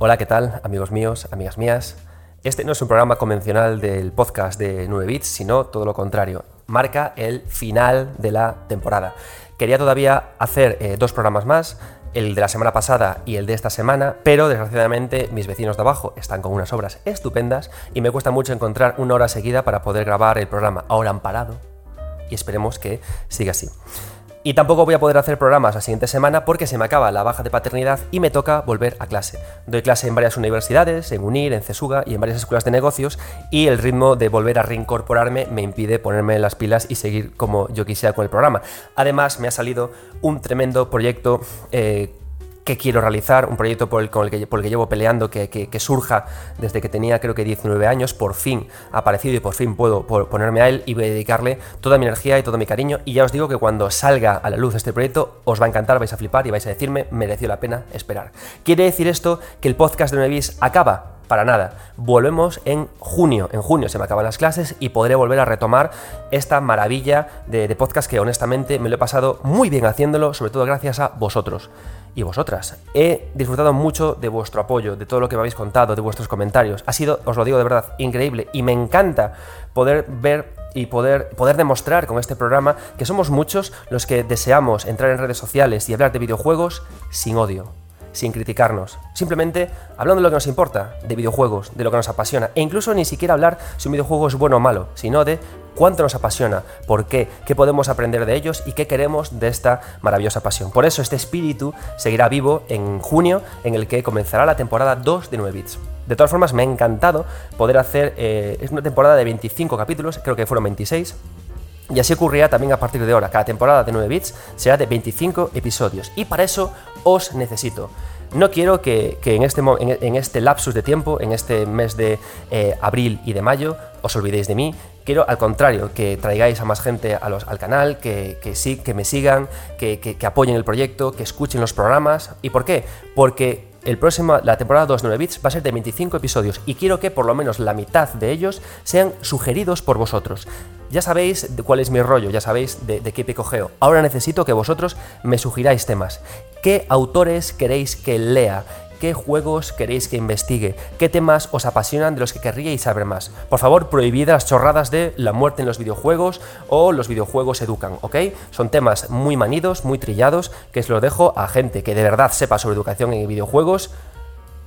Hola, ¿qué tal, amigos míos, amigas mías? Este no es un programa convencional del podcast de 9 bits, sino todo lo contrario. Marca el final de la temporada. Quería todavía hacer eh, dos programas más, el de la semana pasada y el de esta semana, pero desgraciadamente mis vecinos de abajo están con unas obras estupendas y me cuesta mucho encontrar una hora seguida para poder grabar el programa. Ahora han parado y esperemos que siga así. Y tampoco voy a poder hacer programas la siguiente semana porque se me acaba la baja de paternidad y me toca volver a clase. Doy clase en varias universidades, en UNIR, en CESUGA y en varias escuelas de negocios y el ritmo de volver a reincorporarme me impide ponerme las pilas y seguir como yo quisiera con el programa. Además me ha salido un tremendo proyecto eh, que quiero realizar, un proyecto por el, con el que, el que llevo peleando, que, surja desde que tenía creo que 19 años, por fin ha aparecido y por fin puedo ponerme a él y voy a dedicarle toda mi energía y todo mi cariño. Y ya os digo que cuando salga a la luz este proyecto os va a encantar, vais a flipar y vais a decirme, mereció la pena esperar. ¿Quiere decir esto que el podcast de Nevis acaba? Para nada. Volvemos en junio. En junio se me acaban las clases y podré volver a retomar esta maravilla de, podcast que honestamente me lo he pasado muy bien haciéndolo, sobre todo gracias a vosotros y vosotras. He disfrutado mucho de vuestro apoyo, de todo lo que me habéis contado, de vuestros comentarios. Ha sido, os lo digo de verdad, increíble y me encanta poder ver y poder, poder demostrar con este programa que somos muchos los que deseamos entrar en redes sociales y hablar de videojuegos sin odio sin criticarnos, simplemente hablando de lo que nos importa, de videojuegos, de lo que nos apasiona, e incluso ni siquiera hablar si un videojuego es bueno o malo, sino de cuánto nos apasiona, por qué, qué podemos aprender de ellos y qué queremos de esta maravillosa pasión. Por eso este espíritu seguirá vivo en junio, en el que comenzará la temporada 2 de 9 bits. De todas formas, me ha encantado poder hacer, eh, es una temporada de 25 capítulos, creo que fueron 26, y así ocurrirá también a partir de ahora. Cada temporada de 9 bits será de 25 episodios. Y para eso os necesito. No quiero que, en, este, en, este, lapsus de tiempo, en este mes de eh, abril y de mayo, os olvidéis de mí. Quiero, al contrario, que traigáis a más gente al canal, que, sí, que me sigan, que, que apoyen el proyecto, que escuchen los programas. ¿Y por qué? Porque el próximo, la temporada 29 bits va a ser de 25 episodios y quiero que por lo menos la mitad de ellos sean sugeridos por vosotros. Ya sabéis de cuál es mi rollo, ya sabéis de, qué picogeo. Ahora necesito que vosotros me sugiráis temas. ¿Qué autores queréis que lea? ¿Qué juegos queréis que investigue? ¿Qué temas os apasionan de los que querríais saber más? Por favor, prohibid las chorradas de la muerte en los videojuegos o los videojuegos educan, ¿ok? Son temas muy manidos, muy trillados, que os los dejo a gente que de verdad sepa sobre educación en videojuegos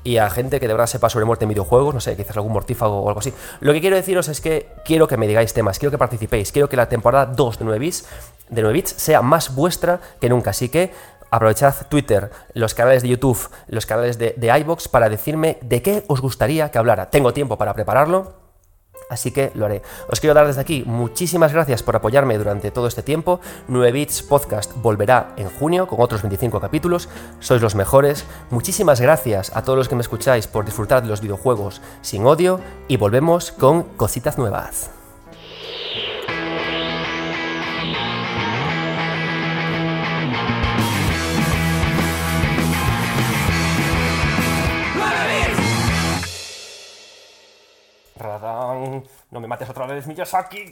y a gente que de verdad sepa sobre muerte en videojuegos, no sé, quizás algún mortífago o algo así. Lo que quiero deciros es que quiero que me digáis temas, quiero que participéis, quiero que la temporada 2 de 9 bits, de 9 bits sea más vuestra que nunca. Así que aprovechad Twitter, los canales de YouTube, los canales de, de iBox para decirme de qué os gustaría que hablara. Tengo tiempo para prepararlo, así que lo haré. Os quiero dar desde aquí muchísimas gracias por apoyarme durante todo este tiempo. 9 Bits Podcast volverá en junio con otros 25 capítulos. Sois los mejores. Muchísimas gracias a todos los que me escucháis por disfrutar de los videojuegos sin odio y volvemos con cositas nuevas. No me mates otra vez, Miyazaki.